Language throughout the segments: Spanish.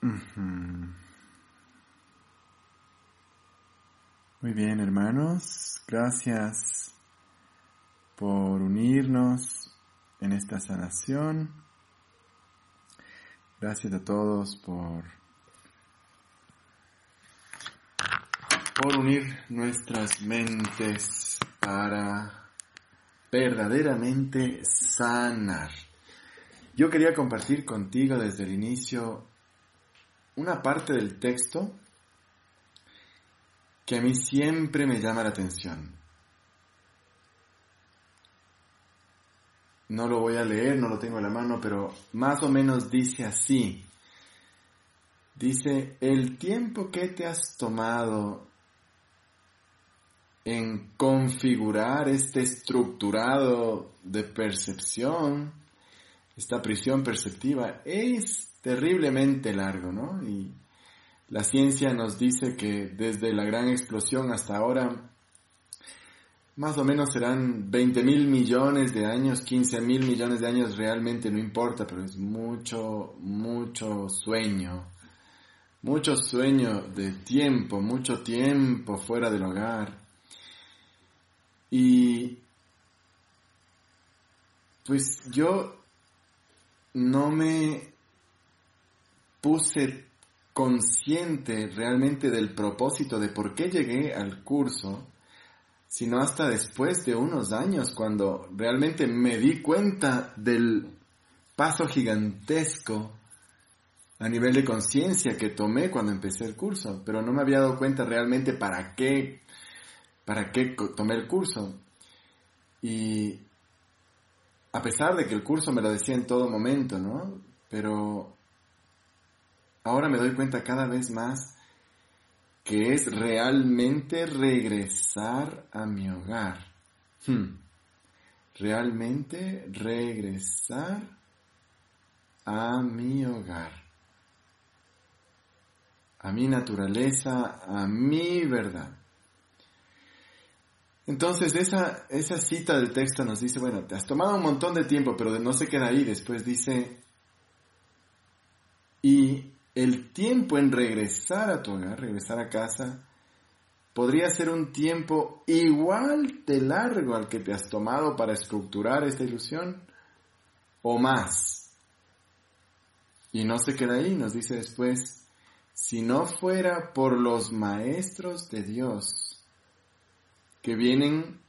Muy bien, hermanos. Gracias por unirnos en esta sanación. Gracias a todos por, por unir nuestras mentes para verdaderamente sanar. Yo quería compartir contigo desde el inicio una parte del texto que a mí siempre me llama la atención. No lo voy a leer, no lo tengo en la mano, pero más o menos dice así. Dice, el tiempo que te has tomado en configurar este estructurado de percepción, esta prisión perceptiva, es terriblemente largo, ¿no? Y la ciencia nos dice que desde la gran explosión hasta ahora, más o menos serán 20 mil millones de años, 15 mil millones de años, realmente no importa, pero es mucho, mucho sueño, mucho sueño de tiempo, mucho tiempo fuera del hogar. Y pues yo no me puse consciente realmente del propósito de por qué llegué al curso, sino hasta después de unos años cuando realmente me di cuenta del paso gigantesco a nivel de conciencia que tomé cuando empecé el curso, pero no me había dado cuenta realmente para qué, para qué tomé el curso. Y a pesar de que el curso me lo decía en todo momento, ¿no? Pero ahora me doy cuenta cada vez más que es realmente regresar a mi hogar. Hmm. Realmente regresar a mi hogar. A mi naturaleza, a mi verdad. Entonces esa, esa cita del texto nos dice, bueno, te has tomado un montón de tiempo, pero no se queda ahí. Después dice, y el tiempo en regresar a tu hogar, regresar a casa, podría ser un tiempo igual de largo al que te has tomado para estructurar esta ilusión o más. Y no se queda ahí, nos dice después, si no fuera por los maestros de Dios que vienen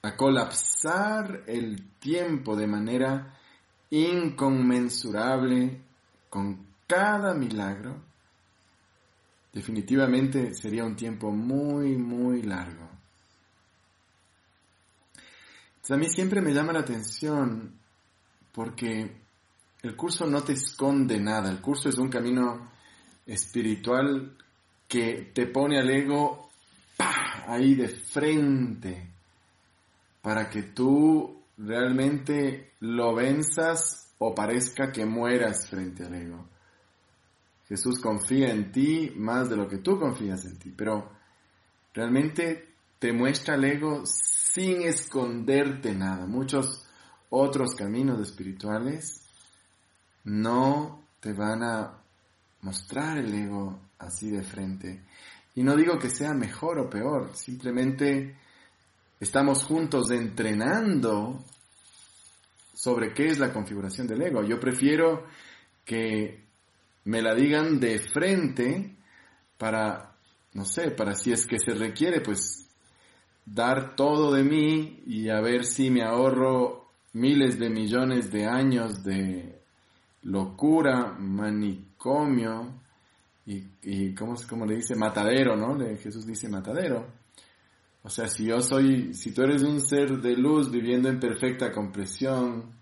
a colapsar el tiempo de manera inconmensurable con cada milagro, definitivamente sería un tiempo muy, muy largo. a mí siempre me llama la atención porque el curso no te esconde nada, el curso es un camino espiritual que te pone al ego ahí de frente para que tú realmente lo venzas o parezca que mueras frente al ego. Jesús confía en ti más de lo que tú confías en ti, pero realmente te muestra el ego sin esconderte nada. Muchos otros caminos espirituales no te van a mostrar el ego así de frente. Y no digo que sea mejor o peor, simplemente estamos juntos entrenando sobre qué es la configuración del ego. Yo prefiero que me la digan de frente para, no sé, para si es que se requiere, pues dar todo de mí y a ver si me ahorro miles de millones de años de locura, manicomio y, y ¿cómo, ¿cómo, le dice? Matadero, ¿no? Jesús dice matadero. O sea, si yo soy, si tú eres un ser de luz viviendo en perfecta compresión,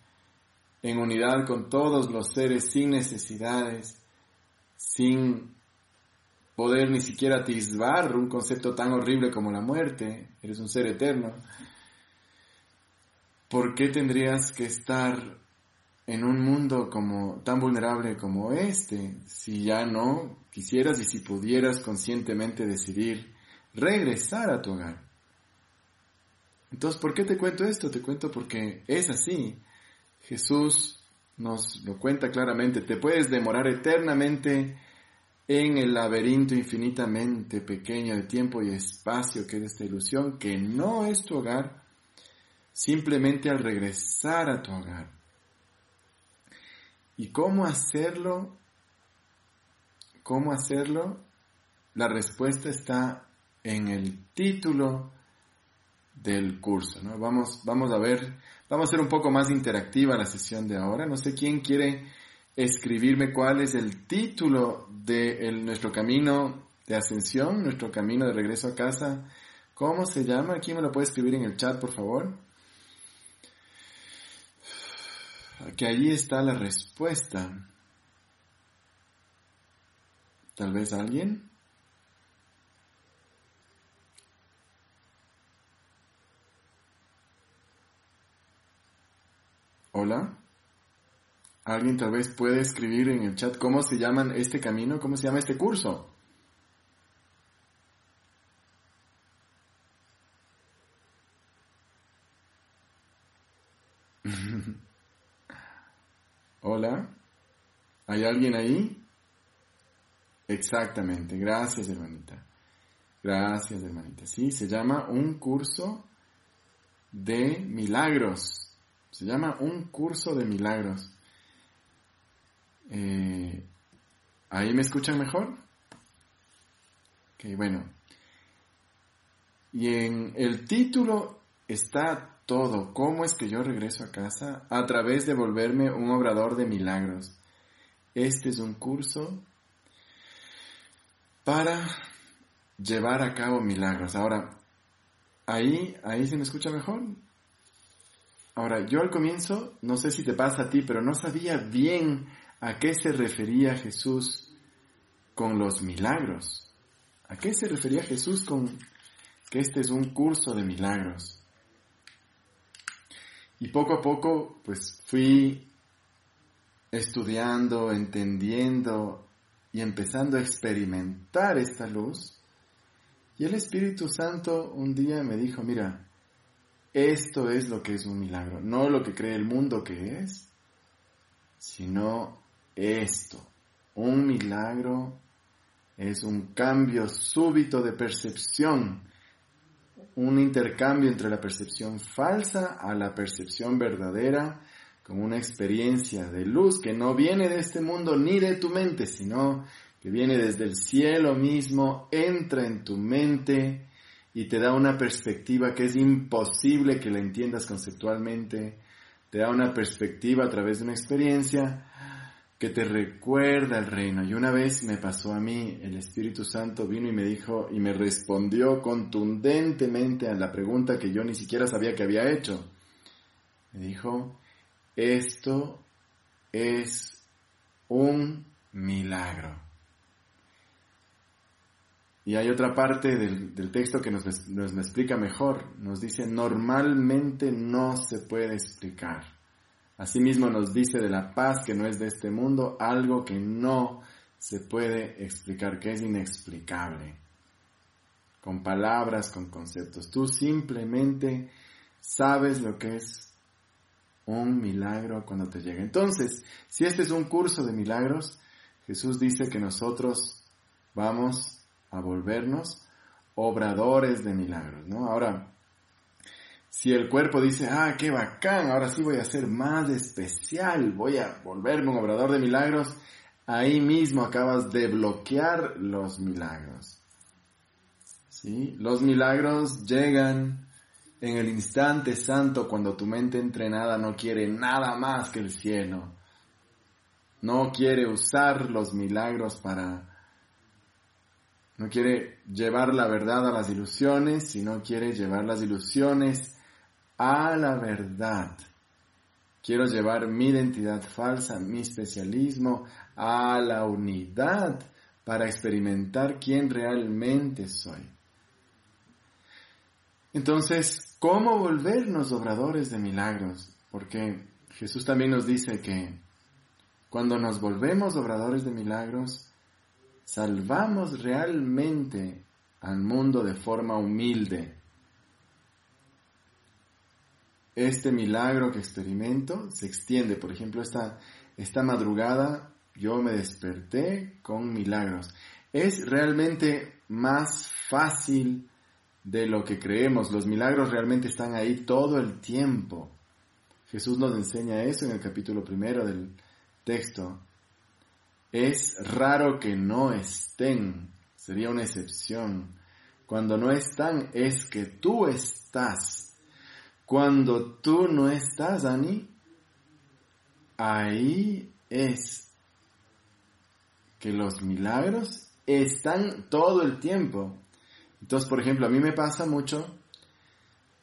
en unidad con todos los seres sin necesidades, sin poder ni siquiera atisbar un concepto tan horrible como la muerte, eres un ser eterno, ¿por qué tendrías que estar en un mundo como tan vulnerable como este si ya no quisieras y si pudieras conscientemente decidir regresar a tu hogar? Entonces, ¿por qué te cuento esto? Te cuento porque es así. Jesús nos lo cuenta claramente, te puedes demorar eternamente en el laberinto infinitamente pequeño de tiempo y espacio que es esta ilusión, que no es tu hogar, simplemente al regresar a tu hogar. ¿Y cómo hacerlo? ¿Cómo hacerlo? La respuesta está en el título del curso. ¿no? Vamos, vamos a ver, vamos a hacer un poco más interactiva la sesión de ahora. No sé quién quiere escribirme cuál es el título de nuestro camino de ascensión, nuestro camino de regreso a casa. ¿Cómo se llama? ¿Quién me lo puede escribir en el chat, por favor? Que allí está la respuesta. Tal vez alguien. Hola. ¿Alguien tal vez puede escribir en el chat cómo se llaman este camino? ¿Cómo se llama este curso? Hola. ¿Hay alguien ahí? Exactamente. Gracias, hermanita. Gracias, hermanita. Sí, se llama un curso de milagros. Se llama un curso de milagros. Eh, ¿Ahí me escuchan mejor? Ok, bueno. Y en el título está todo. ¿Cómo es que yo regreso a casa? A través de volverme un obrador de milagros. Este es un curso para llevar a cabo milagros. Ahora, ahí, ahí se me escucha mejor. Ahora, yo al comienzo, no sé si te pasa a ti, pero no sabía bien a qué se refería Jesús con los milagros. ¿A qué se refería Jesús con que este es un curso de milagros? Y poco a poco, pues fui estudiando, entendiendo y empezando a experimentar esta luz. Y el Espíritu Santo un día me dijo, mira, esto es lo que es un milagro, no lo que cree el mundo que es, sino esto. Un milagro es un cambio súbito de percepción, un intercambio entre la percepción falsa a la percepción verdadera, como una experiencia de luz que no viene de este mundo ni de tu mente, sino que viene desde el cielo mismo, entra en tu mente, y te da una perspectiva que es imposible que la entiendas conceptualmente, te da una perspectiva a través de una experiencia que te recuerda el reino. Y una vez me pasó a mí, el Espíritu Santo vino y me dijo y me respondió contundentemente a la pregunta que yo ni siquiera sabía que había hecho. Me dijo, esto es un milagro. Y hay otra parte del, texto que nos, nos, explica mejor. Nos dice, normalmente no se puede explicar. Asimismo nos dice de la paz que no es de este mundo, algo que no se puede explicar, que es inexplicable. Con palabras, con conceptos. Tú simplemente sabes lo que es un milagro cuando te llega. Entonces, si este es un curso de milagros, Jesús dice que nosotros vamos a volvernos obradores de milagros, ¿no? Ahora, si el cuerpo dice, ah, qué bacán, ahora sí voy a ser más especial, voy a volverme un obrador de milagros, ahí mismo acabas de bloquear los milagros. ¿Sí? Los milagros llegan en el instante santo cuando tu mente entrenada no quiere nada más que el cielo. No quiere usar los milagros para no quiere llevar la verdad a las ilusiones, sino quiere llevar las ilusiones a la verdad. Quiero llevar mi identidad falsa, mi especialismo a la unidad para experimentar quién realmente soy. Entonces, ¿cómo volvernos obradores de milagros? Porque Jesús también nos dice que cuando nos volvemos obradores de milagros, salvamos realmente al mundo de forma humilde. este milagro que experimento se extiende. Por ejemplo, esta, esta madrugada yo me desperté con milagros. Es realmente más fácil de lo que creemos. Los milagros realmente están ahí todo el tiempo. Jesús nos enseña eso en el capítulo primero del texto. Es raro que no estén, sería una excepción. Cuando no están es que tú estás. Cuando tú no estás, Dani, ahí es que los milagros están todo el tiempo. Entonces, por ejemplo, a mí me pasa mucho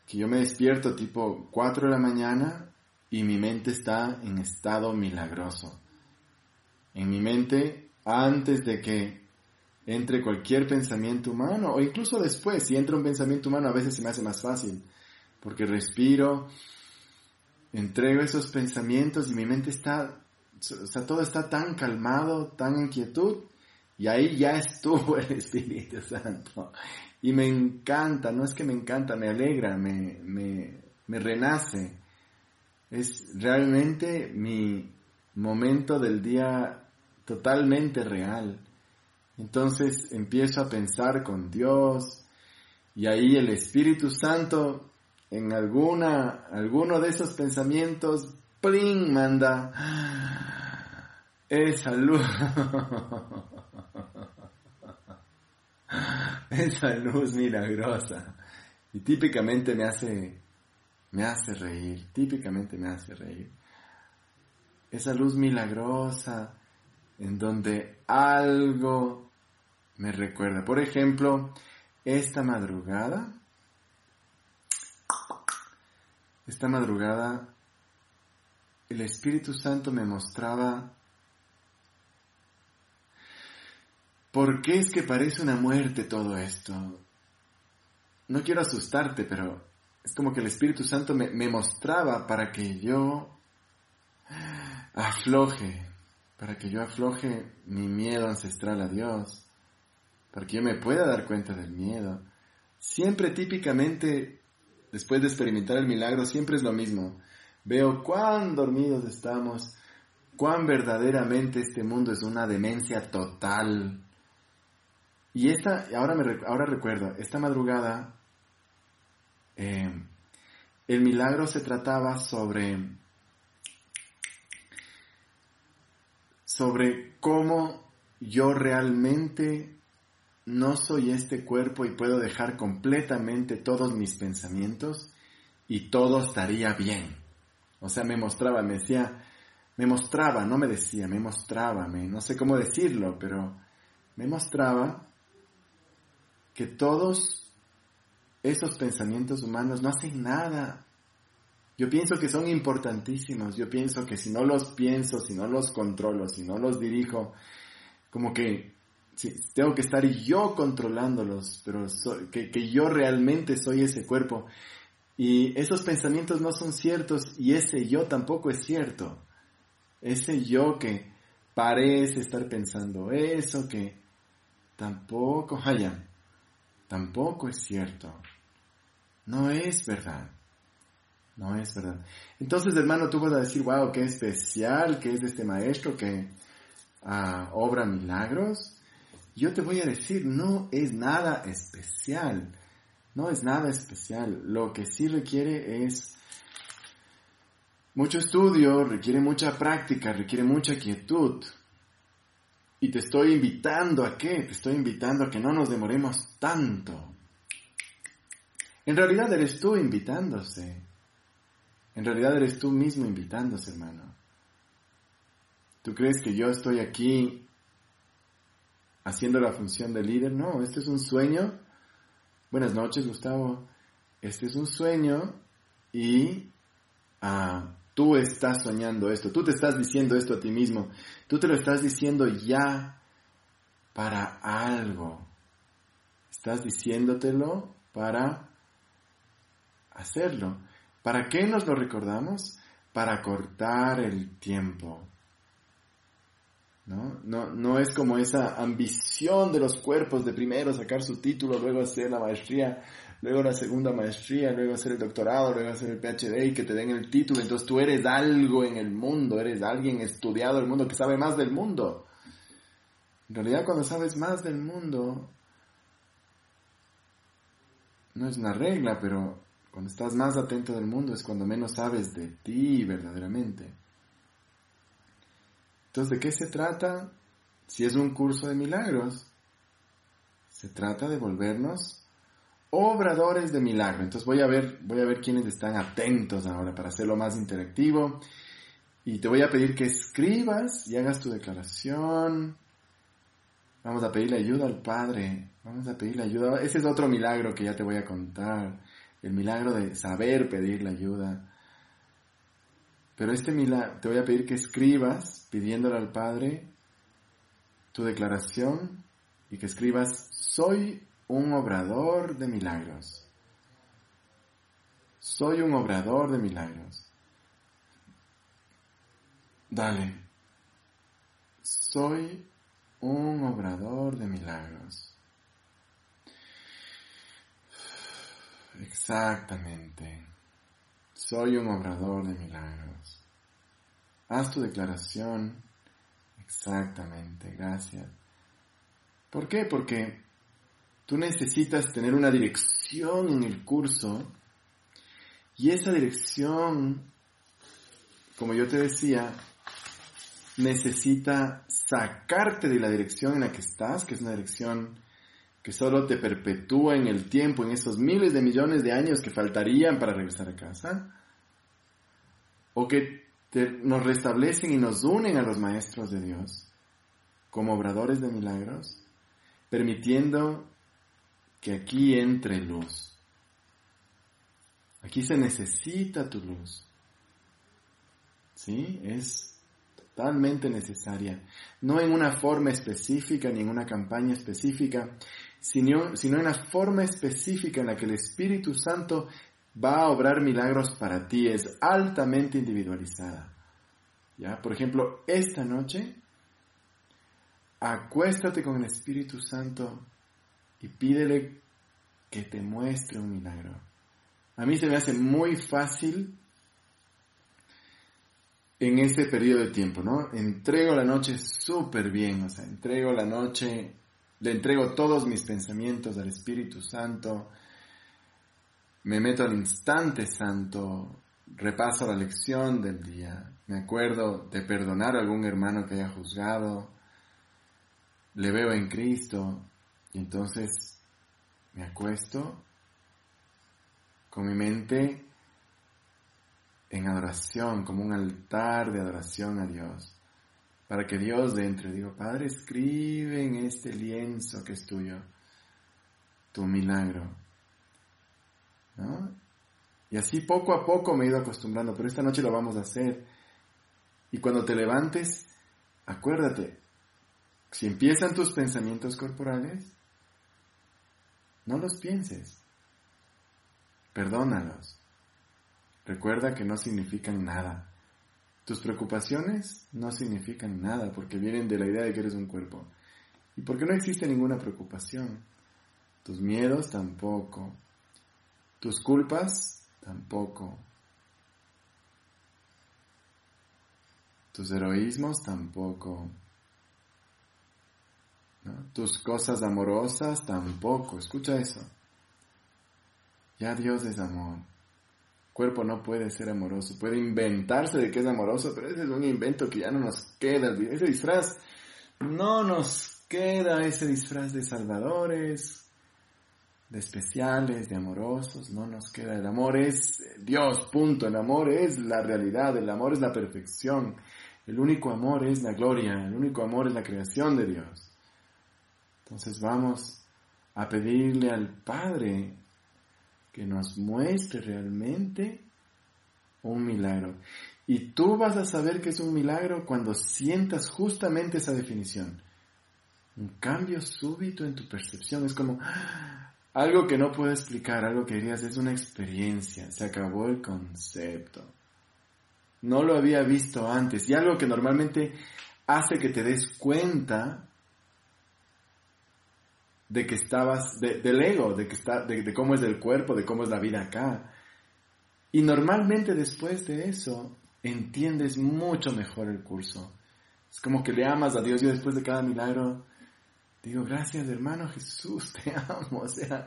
que yo me despierto tipo 4 de la mañana y mi mente está en estado milagroso. En mi mente, antes de que entre cualquier pensamiento humano, o incluso después, si entra un pensamiento humano, a veces se me hace más fácil, porque respiro, entrego esos pensamientos y mi mente está, o sea, todo está tan calmado, tan en quietud, y ahí ya estuvo el Espíritu Santo. Y me encanta, no es que me encanta, me alegra, me, renace. Es realmente mi momento del día totalmente real. Entonces empiezo a pensar con Dios y ahí el Espíritu Santo en alguna, alguno de esos pensamientos, ¡pling! manda esa luz. esa luz milagrosa. Y típicamente me hace, me hace reír, típicamente me hace reír. Esa luz milagrosa en donde algo me recuerda. Por ejemplo, esta madrugada, esta madrugada, el Espíritu Santo me mostraba ¿Por qué es que parece una muerte todo esto? No quiero asustarte, pero es como que el Espíritu Santo me, mostraba para que yo afloje, para que yo afloje mi miedo ancestral a Dios, para que yo me pueda dar cuenta del miedo. Siempre típicamente, después de experimentar el milagro, siempre es lo mismo. Veo cuán dormidos estamos, cuán verdaderamente este mundo es una demencia total, y esta, ahora, me, ahora recuerdo, esta madrugada, eh, el milagro se trataba sobre, sobre cómo yo realmente no soy este cuerpo y puedo dejar completamente todos mis pensamientos y todo estaría bien. O sea, me mostraba, me decía, me mostraba, no me decía, me mostraba, me, no sé cómo decirlo, pero me mostraba que todos esos pensamientos humanos no hacen nada. Yo pienso que son importantísimos, yo pienso que si no los pienso, si no los controlo, si no los dirijo, como que tengo que estar yo controlándolos, pero que, yo realmente soy ese cuerpo. Y esos pensamientos no son ciertos y ese yo tampoco es cierto. Ese yo que parece estar pensando eso, que tampoco, haya tampoco es cierto. No es verdad. No es verdad. Entonces, hermano, tú vas a decir, wow, qué especial que es este maestro que ah, obra milagros. Yo te voy a decir, no es nada especial. No es nada especial. Lo que sí requiere es mucho estudio, requiere mucha práctica, requiere mucha quietud. Y te estoy invitando a qué? Te estoy invitando a que no nos demoremos tanto. En realidad eres tú invitándose. En realidad eres tú mismo invitándose, hermano. ¿Tú crees que yo estoy aquí haciendo la función de líder? No, este es un sueño. Buenas noches, Gustavo. Este es un sueño y ah, Tú estás soñando esto, tú te estás diciendo esto a ti mismo, tú te lo estás diciendo ya para algo. Estás diciéndotelo para hacerlo. ¿Para qué nos lo recordamos? Para cortar el tiempo. ¿No? No, no es como esa ambición de los cuerpos de primero sacar su título, luego hacer la maestría. luego la segunda maestría, luego hacer el doctorado, luego hacer el PhD y que te den el título. Entonces tú eres algo en el mundo, eres alguien estudiado el mundo que sabe más del mundo. En realidad cuando sabes más del mundo, no es una regla, pero cuando estás más atento del mundo es cuando menos sabes de ti verdaderamente. Entonces, ¿de qué se trata? Si es un curso de milagros, se trata de volvernos obradores de milagro. Entonces voy a ver, voy a ver quiénes están atentos ahora para hacerlo más interactivo. Y te voy a pedir que escribas y hagas tu declaración. Vamos a pedirle ayuda al Padre. Vamos a pedirle ayuda. Ese es otro milagro que ya te voy a contar. El milagro de saber pedir la ayuda. Pero este milagro, te voy a pedir que escribas pidiéndole al Padre tu declaración y que escribas, soy un obrador de milagros. Soy un obrador de milagros. Dale. Soy un obrador de milagros. Exactamente. Soy un obrador de milagros. Haz tu declaración. Exactamente, gracias. ¿Por qué? Porque tú necesitas tener una dirección en el curso y esa dirección, como yo te decía, necesita sacarte de la dirección en la que estás, que es una dirección que solo te perpetúa en el tiempo, en esos miles de millones de años que faltarían para regresar a casa, o que nos restablecen y nos unen a los maestros de Dios como obradores de milagros, permitiendo que aquí entre luz. Aquí se necesita tu luz. ¿Sí? Es totalmente necesaria. No en una forma específica ni en una campaña específica, sino, sino en la forma específica en la que el Espíritu Santo va a obrar milagros para ti. Es altamente individualizada. ¿Ya? Por ejemplo, esta noche, acuéstate con el Espíritu Santo y pídele que te muestre un milagro. A mí se me hace muy fácil en ese periodo de tiempo, ¿no? Entrego la noche súper bien, o sea, entrego la noche, le entrego todos mis pensamientos al Espíritu Santo, me meto al instante santo, repaso la lección del día, me acuerdo de perdonar a algún hermano que haya juzgado, le veo en Cristo y entonces me acuesto con mi mente en adoración, como un altar de adoración a Dios, para que Dios dentro, digo, Padre, escribe en este lienzo que es tuyo tu milagro. Y así poco a poco me he ido acostumbrando, pero esta noche lo vamos a hacer. Y cuando te levantes, acuérdate, si empiezan tus pensamientos corporales, no los pienses, perdónalos. Recuerda que no significan nada. Tus preocupaciones no significan nada porque vienen de la idea de que eres un cuerpo. Y porque no existe ninguna preocupación. Tus miedos tampoco. Tus culpas tampoco. Tus heroísmos tampoco. Tus cosas amorosas tampoco. Escucha eso. Ya Dios es amor cuerpo no puede ser amoroso, puede inventarse de que es amoroso, pero ese es un invento que ya no nos queda, ese disfraz. No nos queda, ese disfraz de salvadores, de especiales, de amorosos, no nos queda, el amor es Dios, punto, el amor es la realidad, el amor es la perfección, el único amor es la gloria, el único amor es la creación de Dios. Entonces vamos a pedirle al Padre que nos muestre realmente un milagro. Y tú vas a saber que es un milagro cuando sientas justamente esa definición. Un cambio súbito en tu percepción. Es como ¡ah! algo que no puedo explicar, algo que dirías es una experiencia. Se acabó el concepto. No lo había visto antes. Y algo que normalmente hace que te des cuenta de que estabas, del ego, de, que está, de, cómo es el cuerpo, de cómo es la vida acá. Y normalmente después de eso entiendes mucho mejor el curso. Es como que le amas a Dios. Yo después de cada milagro digo, gracias hermano Jesús, te amo. O sea,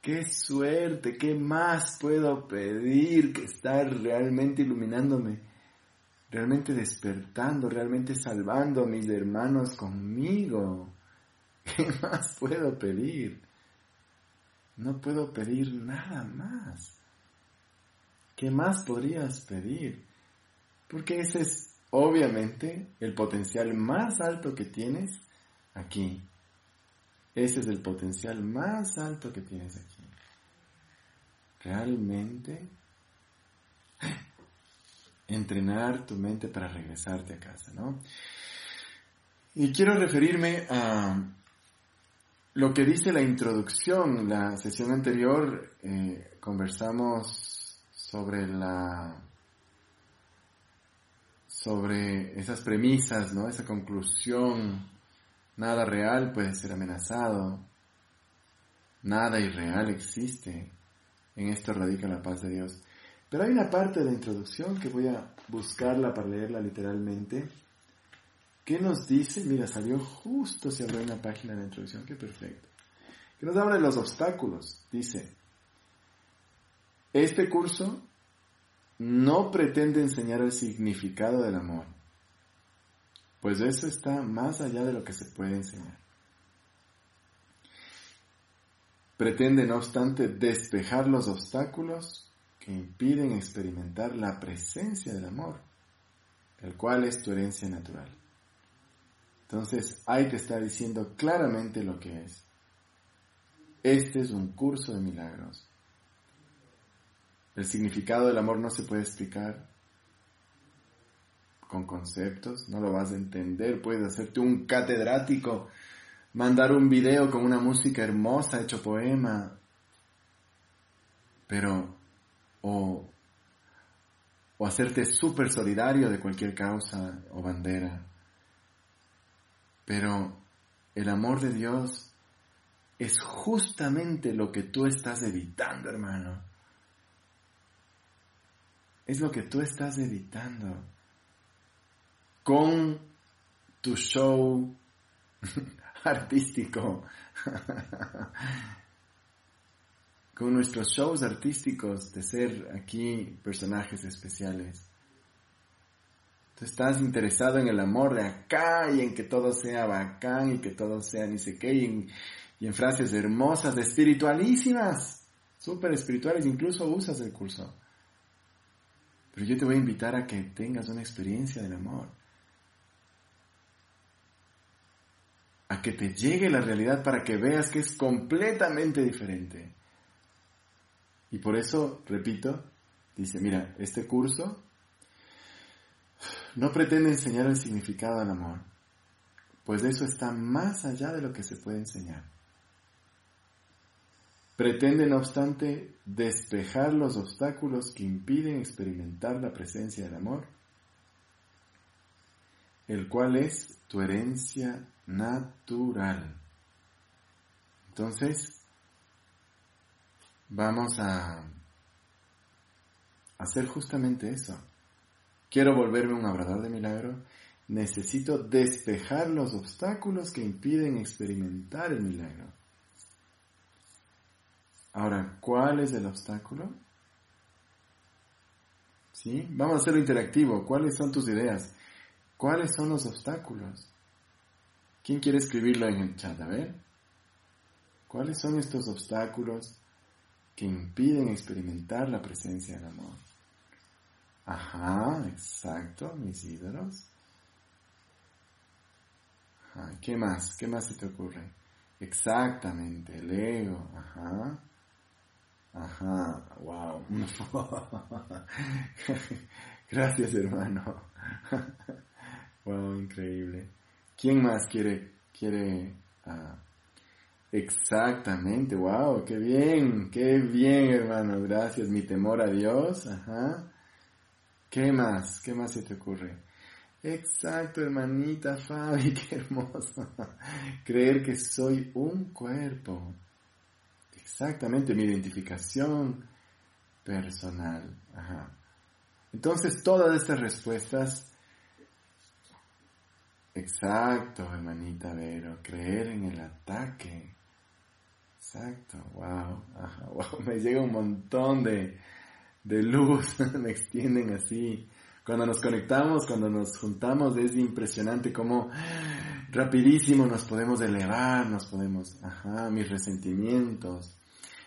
qué suerte, qué más puedo pedir que estar realmente iluminándome, realmente despertando, realmente salvando a mis hermanos conmigo. ¿Qué más puedo pedir? No puedo pedir nada más. ¿Qué más podrías pedir? Porque ese es obviamente el potencial más alto que tienes aquí. Ese es el potencial más alto que tienes aquí. Realmente entrenar tu mente para regresarte a casa, ¿no? Y quiero referirme a lo que dice la introducción, la sesión anterior eh, conversamos sobre la sobre esas premisas, ¿no? Esa conclusión, nada real puede ser amenazado, nada irreal existe. En esto radica la paz de Dios. Pero hay una parte de la introducción que voy a buscarla para leerla literalmente ¿Qué nos dice? Mira, salió justo, se abrió una página de la introducción, qué perfecto. Que nos habla de los obstáculos. Dice, este curso no pretende enseñar el significado del amor, pues eso está más allá de lo que se puede enseñar. Pretende, no obstante, despejar los obstáculos que impiden experimentar la presencia del amor, el cual es tu herencia natural. Entonces, hay que estar diciendo claramente lo que es. Este es un curso de milagros. El significado del amor no se puede explicar con conceptos, no lo vas a entender, puedes hacerte un catedrático, mandar un video con una música hermosa, hecho poema, pero o, o hacerte súper solidario de cualquier causa o bandera pero el amor de Dios es justamente lo que tú estás evitando, hermano. Es lo que tú estás evitando. Con tu show artístico. con nuestros shows artísticos de ser aquí personajes especiales. Tú estás interesado en el amor de acá y en que todo sea bacán y que todo sea ni sé qué y en, frases hermosas, espiritualísimas, súper espirituales, incluso usas el curso. Pero yo te voy a invitar a que tengas una experiencia del amor. A que te llegue la realidad para que veas que es completamente diferente. Y por eso, repito, dice, mira, este curso no pretende enseñar el significado del amor, pues eso está más allá de lo que se puede enseñar. Pretende, no obstante, despejar los obstáculos que impiden experimentar la presencia del amor, el cual es tu herencia natural. Entonces, vamos a hacer justamente eso Quiero volverme un obrador de milagro. Necesito despejar los obstáculos que impiden experimentar el milagro. Ahora, ¿cuál es el obstáculo? ¿Sí? Vamos a hacerlo interactivo. ¿Cuáles son tus ideas? ¿Cuáles son los obstáculos? ¿Quién quiere escribirlo en el chat? A ver. ¿Cuáles son estos obstáculos que impiden experimentar la presencia del amor? Ajá, exacto, mis ídolos. ¿Qué más? ¿Qué más se te ocurre? Exactamente, el ego. Ajá. Ajá, wow. Gracias, hermano. wow, increíble. ¿Quién más quiere, quiere, uh, exactamente, wow, qué bien, qué bien, hermano, gracias, mi temor a Dios, ajá. ¿Qué más? ¿Qué más se te ocurre? Exacto, hermanita Fabi, qué hermoso. Creer que soy un cuerpo. Exactamente, mi identificación personal. Entonces, todas estas respuestas, exacto, hermanita Vero, creer en el ataque. Exacto, wow, wow, me llega un montón de, de luz, me extienden así. Cuando nos conectamos, cuando nos juntamos, es impresionante cómo rapidísimo nos podemos elevar, nos podemos, ajá, mis resentimientos.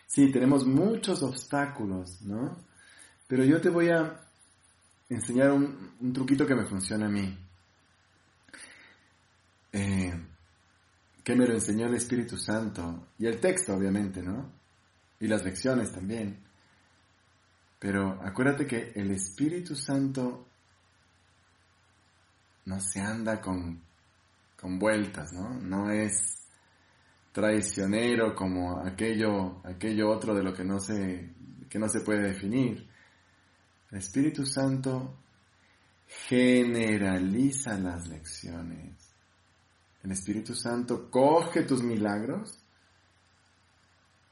Sí, tenemos muchos obstáculos, ¿no? Pero yo te voy a enseñar un, truquito que me funciona a mí. Eh, que me lo enseñó el Espíritu Santo. Y el texto, obviamente, ¿no? Y las lecciones también. Pero acuérdate que el Espíritu Santo no se anda con, con vueltas, ¿no? No es traicionero como aquello, aquello otro de lo que no se, que no se puede definir. El Espíritu Santo generaliza las lecciones. El Espíritu Santo coge tus milagros,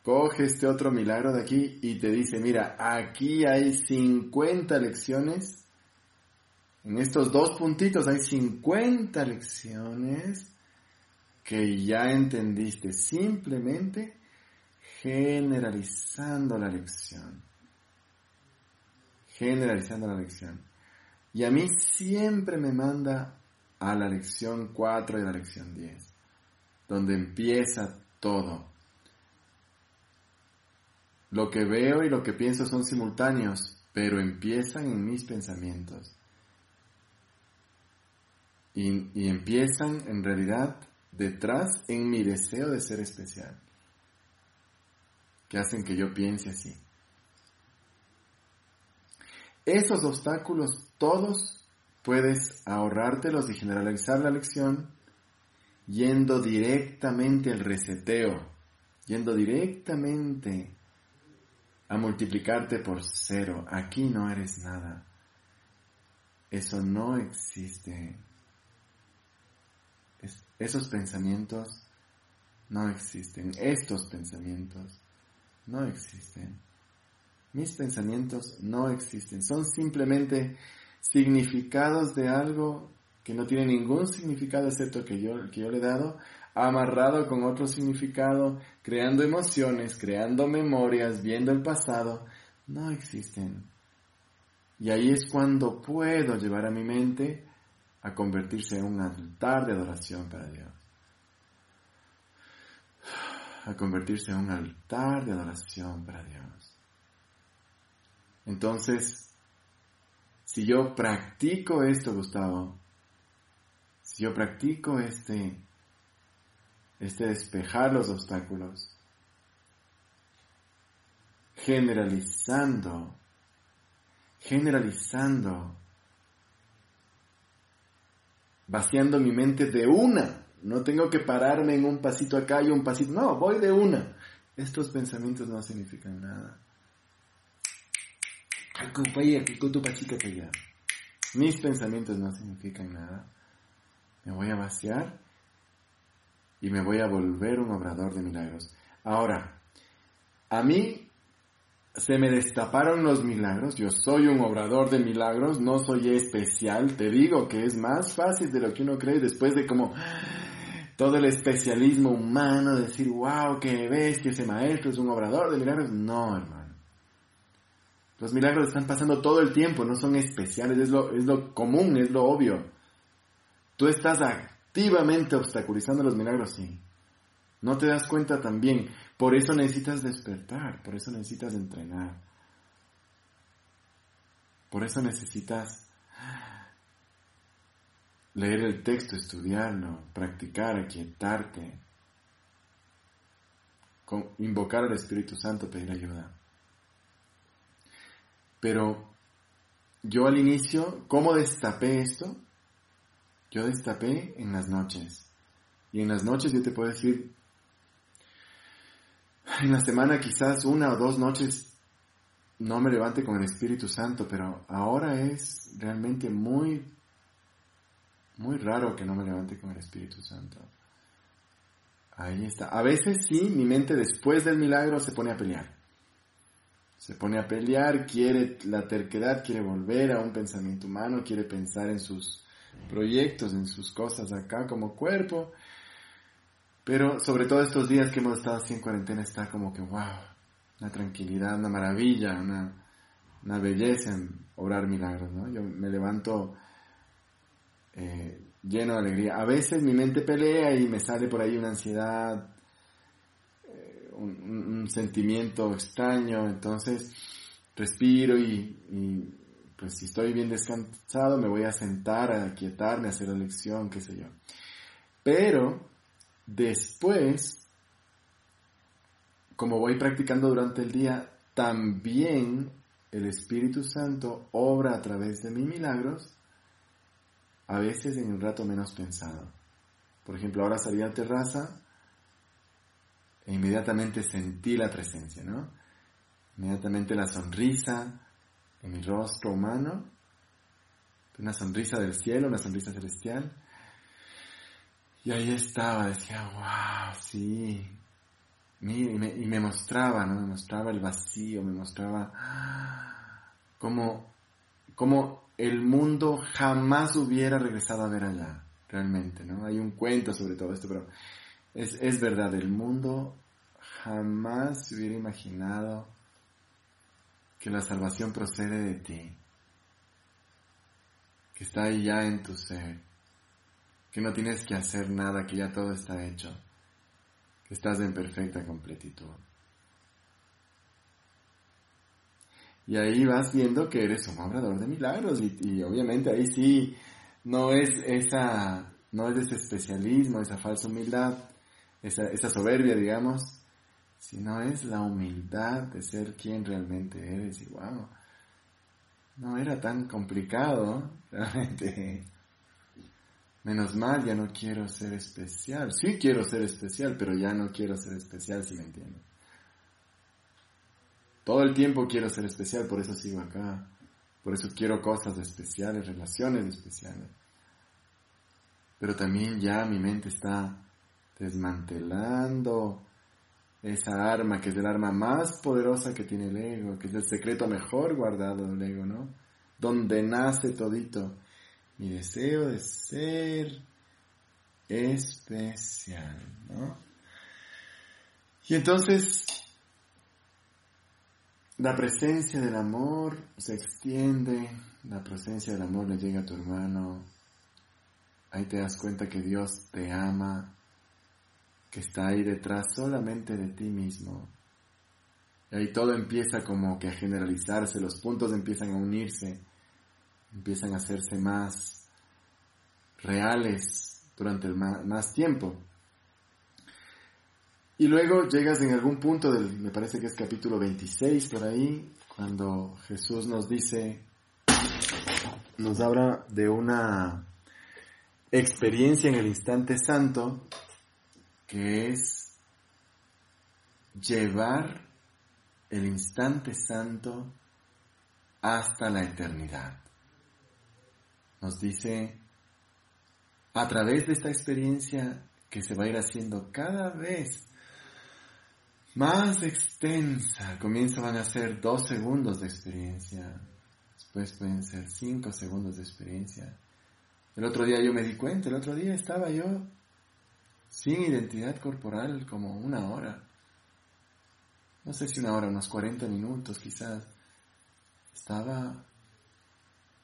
coge este otro milagro de aquí y te dice, mira, aquí hay 50 lecciones en estos dos puntitos hay 50 lecciones que ya entendiste simplemente generalizando la lección. Generalizando la lección. Y a mí siempre me manda a la lección 4 y a la lección 10, donde empieza todo. Lo que veo y lo que pienso son simultáneos, pero empiezan en mis pensamientos y, empiezan en realidad detrás en mi deseo de ser especial, que hacen que yo piense así. Esos obstáculos todos puedes ahorrártelos y generalizar la lección yendo directamente al reseteo, yendo directamente a multiplicarte por cero. Aquí no eres nada. Eso no existe. Esos pensamientos no existen. Estos pensamientos no existen. Mis pensamientos no existen. Son simplemente significados de algo que no tiene ningún significado excepto que yo, que yo le he dado, amarrado con otro significado, creando emociones, creando memorias, viendo el pasado, no existen. Y ahí es cuando puedo llevar a mi mente a convertirse en un altar de adoración para Dios. A convertirse en un altar de adoración para Dios. Entonces, si yo practico esto, Gustavo, si yo practico este, este despejar los obstáculos, generalizando, generalizando vaciando mi mente de una. No tengo que pararme en un pasito acá y un pasito. No, voy de una. Estos pensamientos no significan nada. Mis pensamientos no significan nada. Me voy a vaciar y me voy a volver un obrador de milagros. Ahora, a mí se me destaparon los milagros, yo soy un obrador de milagros, no soy especial, te digo que es más fácil de lo que uno cree después de como todo el especialismo humano, decir, wow, qué bestia, ese maestro es un obrador de milagros. No, hermano. Los milagros están pasando todo el tiempo, no son especiales, es lo, es lo común, es lo obvio. Tú estás activamente obstaculizando los milagros, sí. No te das cuenta también. Por eso necesitas despertar, por eso necesitas entrenar. Por eso necesitas leer el texto, estudiarlo, practicar, aquietarte, invocar al Espíritu Santo, pedir ayuda. Pero yo al inicio, ¿cómo destapé esto? Yo destapé en las noches. Y en las noches yo te puedo decir, en la semana quizás una o dos noches no me levante con el Espíritu Santo, pero ahora es realmente muy Muy raro que no me levante con el Espíritu Santo. Ahí está. A veces sí, mi mente después del milagro se pone a pelear. Se pone a pelear, quiere la terquedad, quiere volver a un pensamiento humano, quiere pensar en sus proyectos, en sus cosas acá como cuerpo. Pero sobre todo estos días que hemos estado así en cuarentena está como que, wow, una tranquilidad, una maravilla, una, una belleza en obrar milagros, ¿no? Yo me levanto eh, lleno de alegría. A veces mi mente pelea y me sale por ahí una ansiedad, eh, un, sentimiento extraño, entonces respiro y, pues si estoy bien descansado me voy a sentar, a aquietarme, a hacer la lección, qué sé yo. Pero después, como voy practicando durante el día, también el Espíritu Santo obra a través de mis milagros a veces en un rato menos pensado. Por ejemplo, ahora salí a la terraza e inmediatamente sentí la presencia, ¿no? Inmediatamente la sonrisa en mi rostro humano, una sonrisa del cielo, una sonrisa celestial. Y ahí estaba, decía, wow, sí. Y me, y me mostraba, ¿no? Me mostraba el vacío, me mostraba cómo el mundo jamás hubiera regresado a ver allá, realmente, ¿no? Hay un cuento sobre todo esto, pero es, es verdad, el mundo jamás se hubiera imaginado que la salvación procede de ti, que está ahí ya en tu ser, que no tienes que hacer nada, que ya todo está hecho, que estás en perfecta completitud. Y ahí vas viendo que eres un obrador de milagros y, obviamente ahí sí no es esa, no es ese especialismo, esa falsa humildad, esa, esa soberbia, digamos, sino es la humildad de ser quien realmente eres y wow, no era tan complicado, realmente. Menos mal, ya no quiero ser especial. Sí quiero ser especial, pero ya no quiero ser especial, si me entiendes. Todo el tiempo quiero ser especial, por eso sigo acá. Por eso quiero cosas especiales, relaciones especiales. Pero también ya mi mente está desmantelando esa arma, que es el arma más poderosa que tiene el ego, que es el secreto mejor guardado del ego, ¿no? Donde nace todito mi deseo de ser especial, ¿no? Y entonces la presencia del amor se extiende, la presencia del amor le llega a tu hermano. Ahí te das cuenta que Dios te ama, que está ahí detrás solamente de ti mismo. Y ahí todo empieza como que a generalizarse, los puntos empiezan a unirse, empiezan a hacerse más reales durante el más tiempo. Y luego llegas en algún punto del, me parece que es capítulo 26 por ahí, cuando Jesús nos dice, nos habla de una experiencia en el instante santo que es llevar el instante santo hasta la eternidad. Nos dice, a través de esta experiencia que se va a ir haciendo cada vez más extensa. Comienza van a ser dos segundos de experiencia. Después pueden ser cinco segundos de experiencia. El otro día yo me di cuenta, el otro día estaba yo sin identidad corporal como una hora. No sé si una hora, unos 40 minutos quizás. Estaba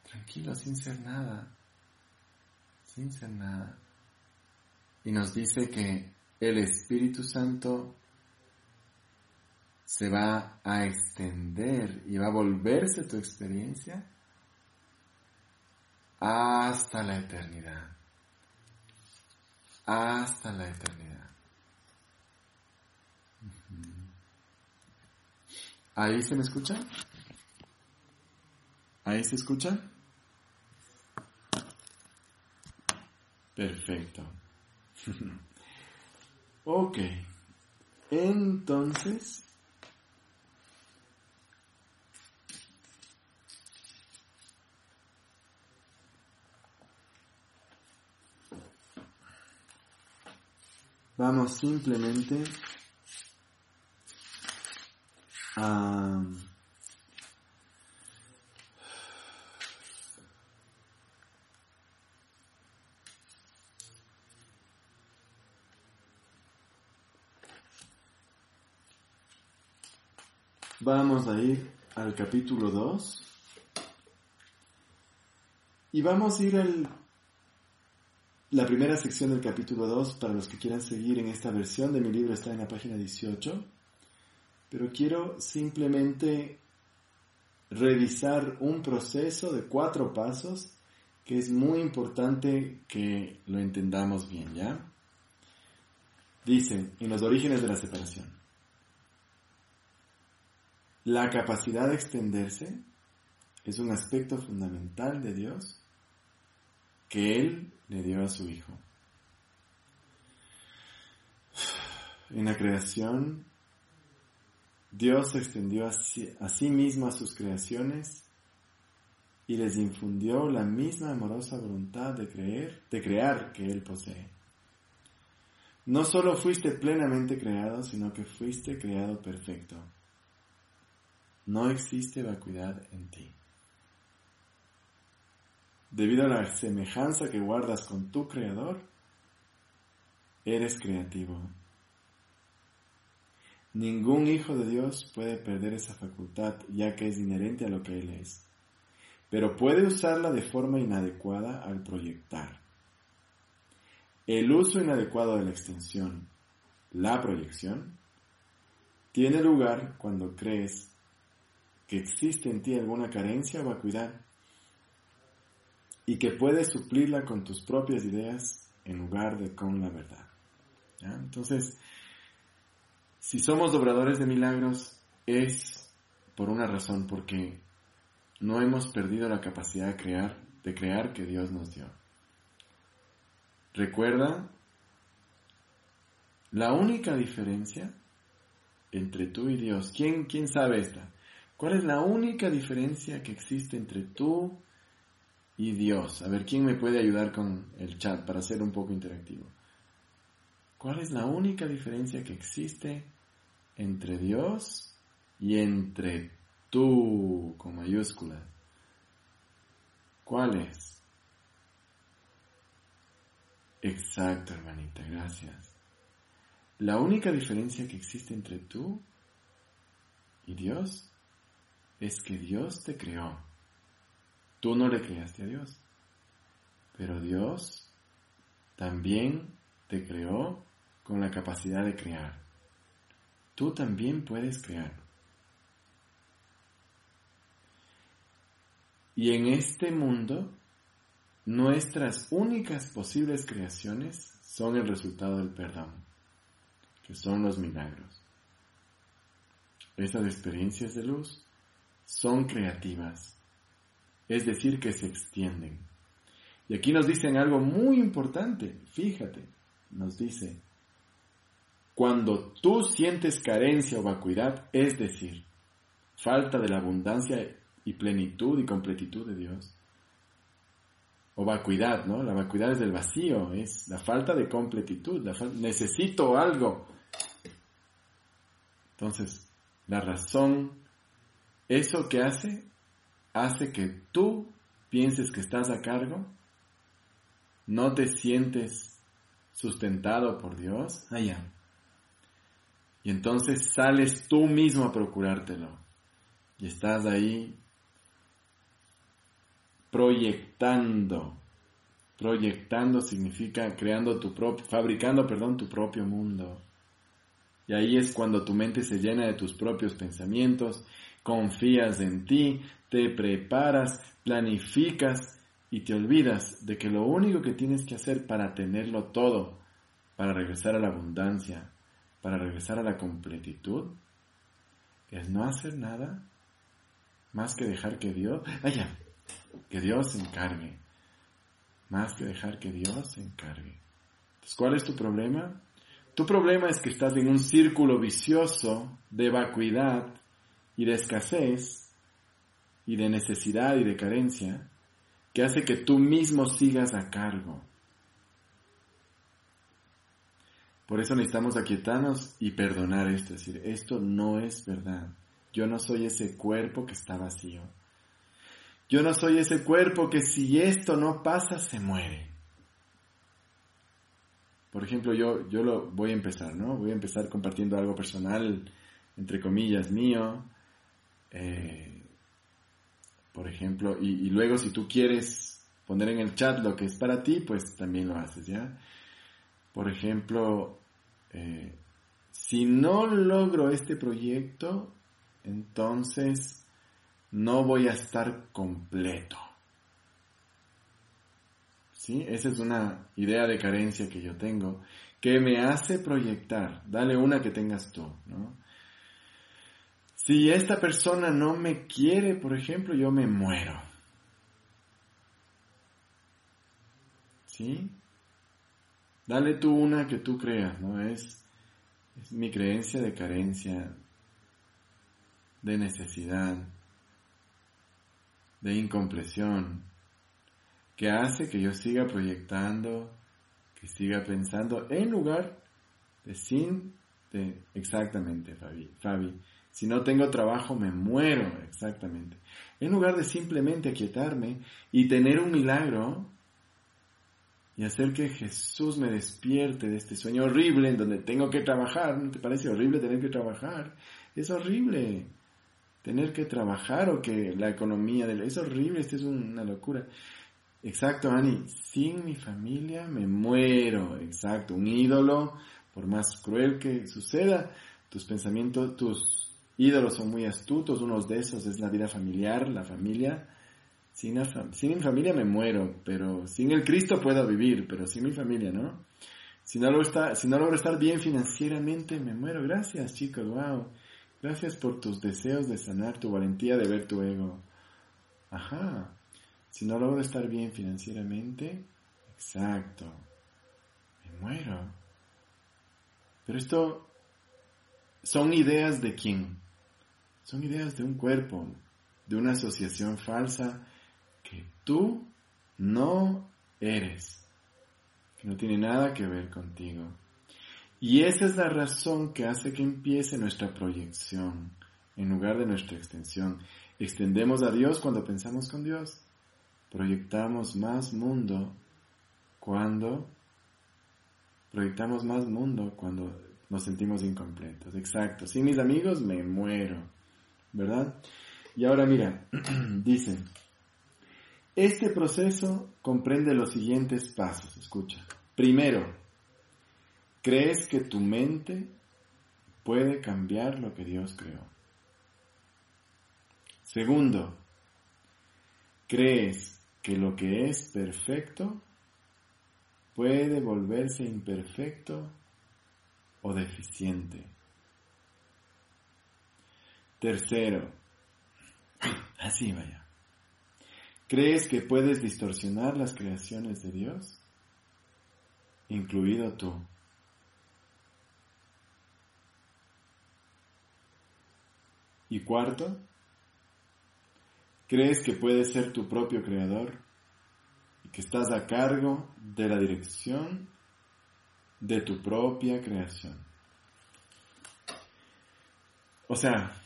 tranquilo, sin ser nada. Sin ser nada. Y nos dice que el Espíritu Santo se va a extender y va a volverse tu experiencia hasta la eternidad. Hasta la eternidad. ¿Ahí se me escucha? ¿Ahí se escucha? Perfecto. ok. Entonces, vamos simplemente a Vamos a ir al capítulo 2 y vamos a ir al la primera sección del capítulo 2 para los que quieran seguir en esta versión de mi libro está en la página 18, pero quiero simplemente revisar un proceso de cuatro pasos que es muy importante que lo entendamos bien, ¿ya? Dice, en los orígenes de la separación. La capacidad de extenderse es un aspecto fundamental de Dios que Él le dio a su Hijo. En la creación, Dios extendió a sí, mismo a sus creaciones y les infundió la misma amorosa voluntad de creer, de crear que Él posee. No solo fuiste plenamente creado, sino que fuiste creado perfecto. No existe vacuidad en ti. Debido a la semejanza que guardas con tu Creador, eres creativo. Ningún hijo de Dios puede perder esa facultad ya que es inherente a lo que Él es, pero puede usarla de forma inadecuada al proyectar. El uso inadecuado de la extensión, la proyección, tiene lugar cuando crees que existe en ti alguna carencia o vacuidad y que puedes suplirla con tus propias ideas en lugar de con la verdad. Entonces, si somos obradores de milagros es por una razón, porque no hemos perdido la capacidad de crear, de crear que Dios nos dio. Recuerda, la única diferencia entre tú y Dios, ¿quién, quién sabe esta? ¿Cuál es la única diferencia que existe entre tú y Dios? A ver, ¿quién me puede ayudar con el chat para ser un poco interactivo? ¿Cuál es la única diferencia que existe entre Dios y entre tú con mayúsculas? ¿Cuál es? Exacto, hermanita, gracias. La única diferencia que existe entre tú y Dios es que Dios te creó. Tú no le creaste a Dios, pero Dios también te creó con la capacidad de crear. Tú también puedes crear. Y en este mundo, nuestras únicas posibles creaciones son el resultado del perdón, que son los milagros. Esas experiencias de luz son creativas, es decir, que se extienden. Y aquí nos dicen algo muy importante, fíjate, nos dice, cuando tú sientes carencia o vacuidad, es decir, falta de la abundancia y plenitud y completitud de Dios, o vacuidad, ¿no? La vacuidad es del vacío, es la falta de completitud, necesito algo. Entonces, la razón eso que hace, hace que tú pienses que estás a cargo, no te sientes sustentado por Dios, allá. Ah, y entonces sales tú mismo a procurártelo. Y estás ahí proyectando. Proyectando significa creando tu propio, fabricando, perdón, tu propio mundo. Y ahí es cuando tu mente se llena de tus propios pensamientos confías en ti, te preparas, planificas y te olvidas de que lo único que tienes que hacer para tenerlo todo, para regresar a la abundancia, para regresar a la completitud, es no hacer nada más que dejar que Dios, vaya, que Dios se encargue, más que dejar que Dios se encargue. Entonces, ¿cuál es tu problema? Tu problema es que estás en un círculo vicioso de vacuidad y de escasez y de necesidad y de carencia que hace que tú mismo sigas a cargo. Por eso necesitamos aquietarnos y perdonar esto, es decir, esto no es verdad. Yo no soy ese cuerpo que está vacío. Yo no soy ese cuerpo que si esto no pasa se muere. Por ejemplo, yo, yo lo voy a empezar, ¿no? Voy a empezar compartiendo algo personal, entre comillas, mío. Eh, por ejemplo, y, luego si tú quieres poner en el chat lo que es para ti, pues también lo haces, ¿ya? Por ejemplo, eh, si no logro este proyecto, entonces no voy a estar completo. ¿Sí? Esa es una idea de carencia que yo tengo, que me hace proyectar. Dale una que tengas tú, ¿no? Si esta persona no me quiere, por ejemplo, yo me muero. ¿Sí? Dale tú una que tú creas, ¿no? Es, mi creencia de carencia, de necesidad, de incompresión, que hace que yo siga proyectando, que siga pensando, en lugar de sin, de exactamente, Fabi si no tengo trabajo me muero, exactamente. En lugar de simplemente aquietarme y tener un milagro y hacer que Jesús me despierte de este sueño horrible en donde tengo que trabajar. ¿No te parece horrible tener que trabajar? Es horrible tener que trabajar o que la economía del... Es horrible, esto es una locura. Exacto, Ani, sin mi familia me muero. Exacto, un ídolo, por más cruel que suceda, tus pensamientos, tus ídolos son muy astutos, unos de esos es la vida familiar, la familia. Sin, sin mi familia me muero, pero sin el Cristo puedo vivir, pero sin mi familia, ¿no? Si no logro estar bien financieramente, me muero. Gracias, chicos, wow. Gracias por tus deseos de sanar, tu valentía de ver tu ego. Ajá. Si no logro estar bien financieramente, exacto. Me muero. Pero esto son ideas de quién? Son ideas de un cuerpo, de una asociación falsa que tú no eres, que no tiene nada que ver contigo. Y esa es la razón que hace que empiece nuestra proyección en lugar de nuestra extensión. Extendemos a Dios cuando pensamos con Dios. Proyectamos más mundo cuando proyectamos más mundo cuando nos sentimos incompletos. Exacto. Sin mis amigos me muero. ¿Verdad? Y ahora mira, dice, este proceso comprende los siguientes pasos, escucha. Primero, crees que tu mente puede cambiar lo que Dios creó. Segundo, crees que lo que es perfecto puede volverse imperfecto o deficiente. Tercero, así vaya. ¿Crees que puedes distorsionar las creaciones de Dios? Incluido tú. Y cuarto, ¿crees que puedes ser tu propio creador y que estás a cargo de la dirección de tu propia creación? O sea,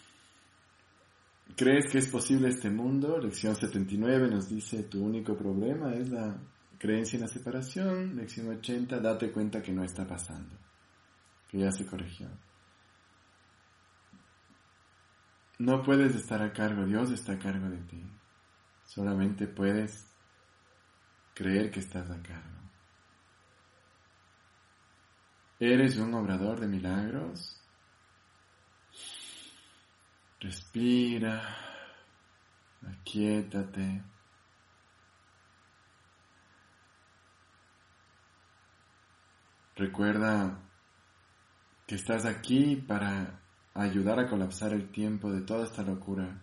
¿Crees que es posible este mundo? Lección 79 nos dice, tu único problema es la creencia en la separación. Lección 80, date cuenta que no está pasando, que ya se corrigió. No puedes estar a cargo, Dios está a cargo de ti. Solamente puedes creer que estás a cargo. ¿Eres un obrador de milagros? Respira, aquietate. Recuerda que estás aquí para ayudar a colapsar el tiempo de toda esta locura.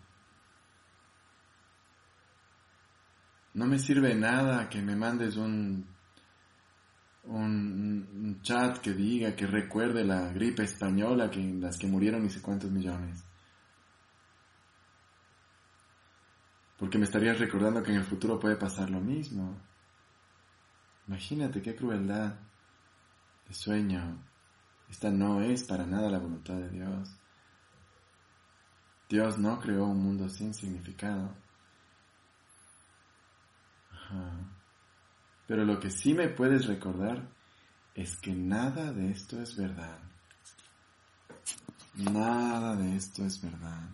No me sirve nada que me mandes un, un, chat que diga, que recuerde la gripe española, que las que murieron ni sé cuántos millones. Porque me estarías recordando que en el futuro puede pasar lo mismo. Imagínate qué crueldad de sueño. Esta no es para nada la voluntad de Dios. Dios no creó un mundo sin significado. Pero lo que sí me puedes recordar es que nada de esto es verdad. Nada de esto es verdad.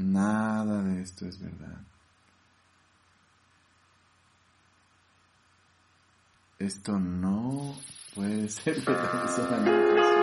Nada de esto es verdad. Esto no puede ser verdad.